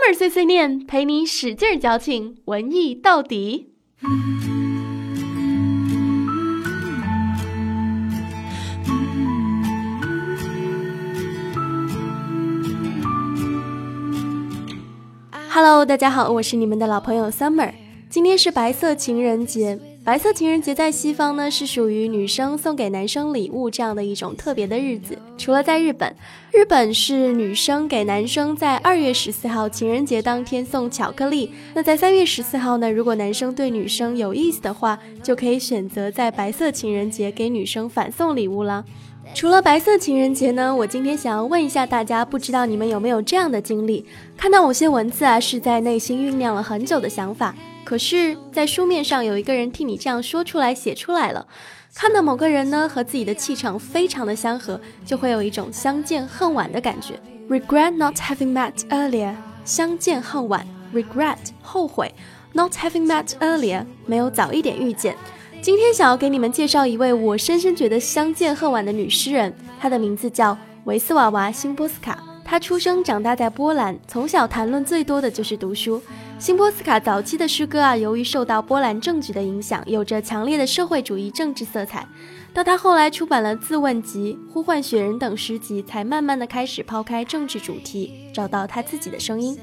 Summer 碎碎念，陪你使劲矫情，文艺到底。Hello，大家好，我是你们的老朋友 Summer。今天是白色情人节。白色情人节在西方呢，是属于女生送给男生礼物这样的一种特别的日子。除了在日本，日本是女生给男生在二月十四号情人节当天送巧克力。那在三月十四号呢，如果男生对女生有意思的话，就可以选择在白色情人节给女生反送礼物了。除了白色情人节呢，我今天想要问一下大家，不知道你们有没有这样的经历：看到某些文字啊，是在内心酝酿了很久的想法。可是，在书面上有一个人替你这样说出来、写出来了。看到某个人呢和自己的气场非常的相合，就会有一种相见恨晚的感觉。Regret not having met earlier，相见恨晚。Regret 后悔，not having met earlier 没有早一点遇见。今天想要给你们介绍一位我深深觉得相见恨晚的女诗人，她的名字叫维斯瓦娃·辛波斯卡。她出生长大在波兰，从小谈论最多的就是读书。辛波斯卡早期的诗歌啊，由于受到波兰政局的影响，有着强烈的社会主义政治色彩。到他后来出版了《自问集》《呼唤雪人》等诗集，才慢慢的开始抛开政治主题，找到他自己的声音。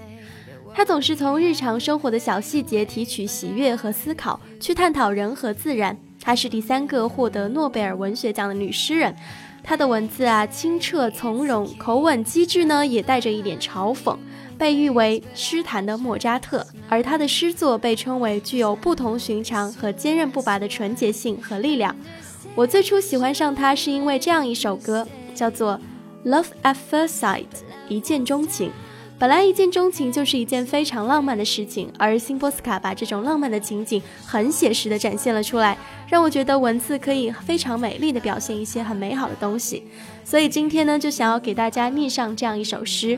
他总是从日常生活的小细节提取喜悦和思考，去探讨人和自然。她是第三个获得诺贝尔文学奖的女诗人。她的文字啊，清澈从容，口吻机智呢，也带着一点嘲讽。被誉为诗坛的莫扎特，而他的诗作被称为具有不同寻常和坚韧不拔的纯洁性和力量。我最初喜欢上他是因为这样一首歌，叫做《Love at First Sight》，一见钟情。本来一见钟情就是一件非常浪漫的事情，而辛波斯卡把这种浪漫的情景很写实的展现了出来，让我觉得文字可以非常美丽的表现一些很美好的东西。所以今天呢，就想要给大家念上这样一首诗。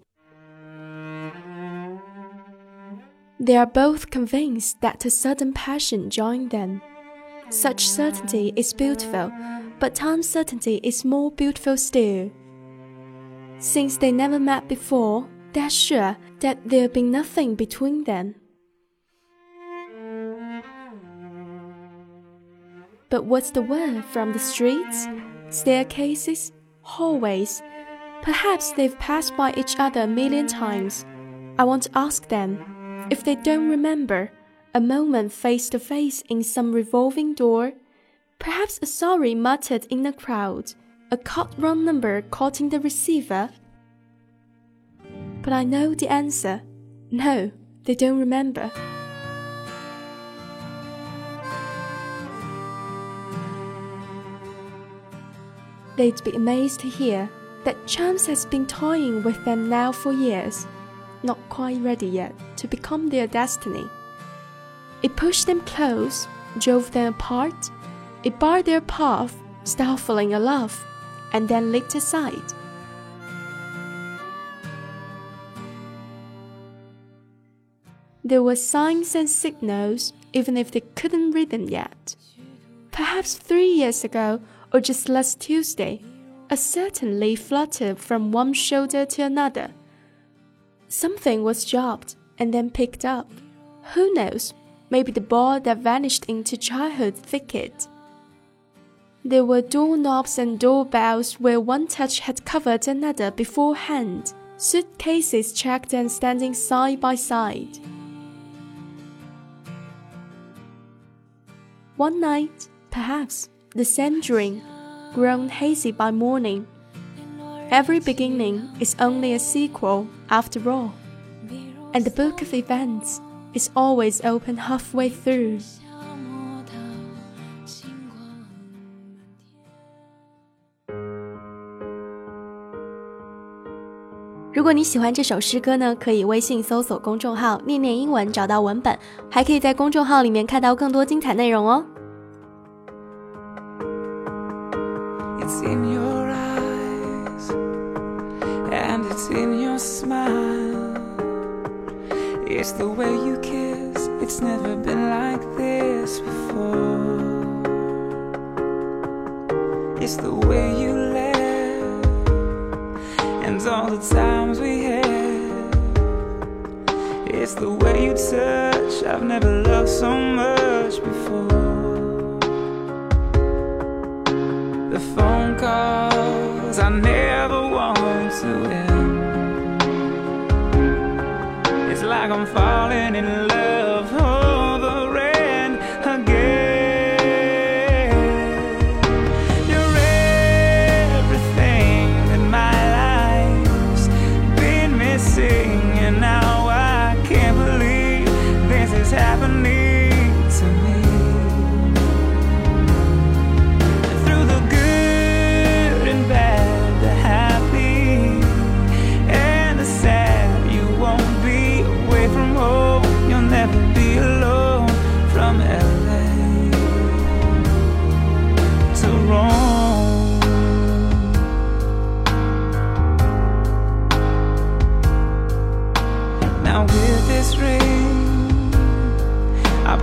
They are both convinced that a sudden passion joined them. Such certainty is beautiful, but uncertainty is more beautiful still. Since they never met before, they are sure that there'll be nothing between them. But what's the word from the streets, staircases, hallways? Perhaps they've passed by each other a million times. I want to ask them if they don't remember a moment face to face in some revolving door, perhaps a sorry muttered in a crowd, a cut wrong number caught in the receiver. But I know the answer. No, they don't remember. They'd be amazed to hear that chance has been toying with them now for years not quite ready yet to become their destiny. It pushed them close, drove them apart, it barred their path, stifling a love, and then leaped aside. There were signs and signals, even if they couldn't read them yet. Perhaps three years ago, or just last Tuesday, a certain leaf fluttered from one shoulder to another Something was dropped and then picked up. Who knows? Maybe the ball that vanished into childhood thicket. There were doorknobs and doorbells where one touch had covered another beforehand, suitcases checked and standing side by side. One night, perhaps, the same dream, grown hazy by morning, Every beginning is only a sequel after all, and the book of events is always open halfway through. 如 如果你喜欢这首诗歌呢，可以微信搜索公众号“念念英文”，找到文本，还可以在公众号里面看到更多精彩内容哦。It's in your eyes and it's in your smile. It's the way you kiss, it's never been like this before. It's the way you laugh and all the times we had. It's the way you touch, I've never loved so much before. The phone calls I never like I'm falling in love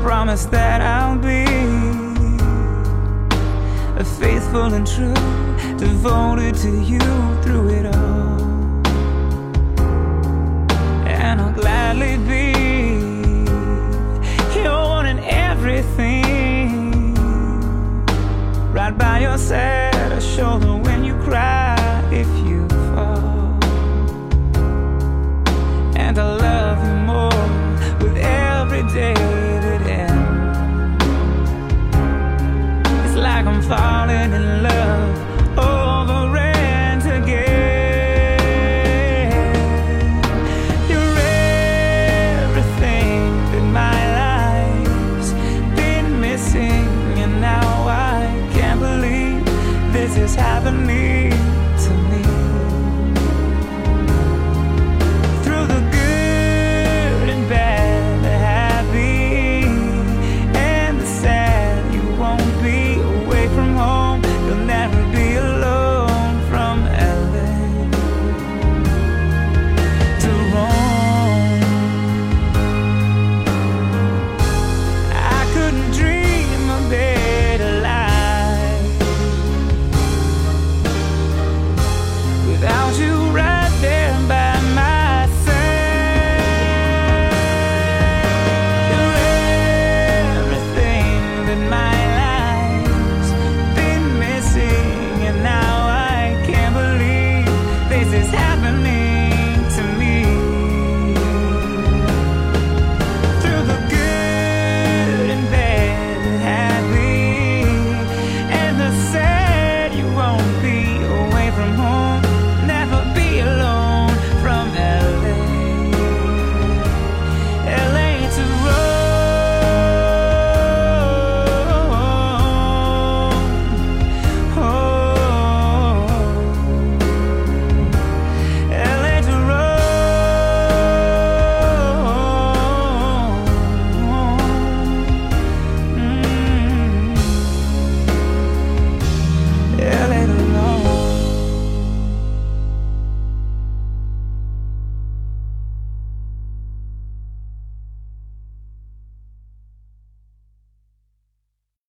promise that I'll be faithful and true, devoted to you through it all. And I'll gladly be your and everything. Right by your side, a shoulder when you the Falling in love over and again. You're everything that my life's been missing, and now I can't believe this is happening.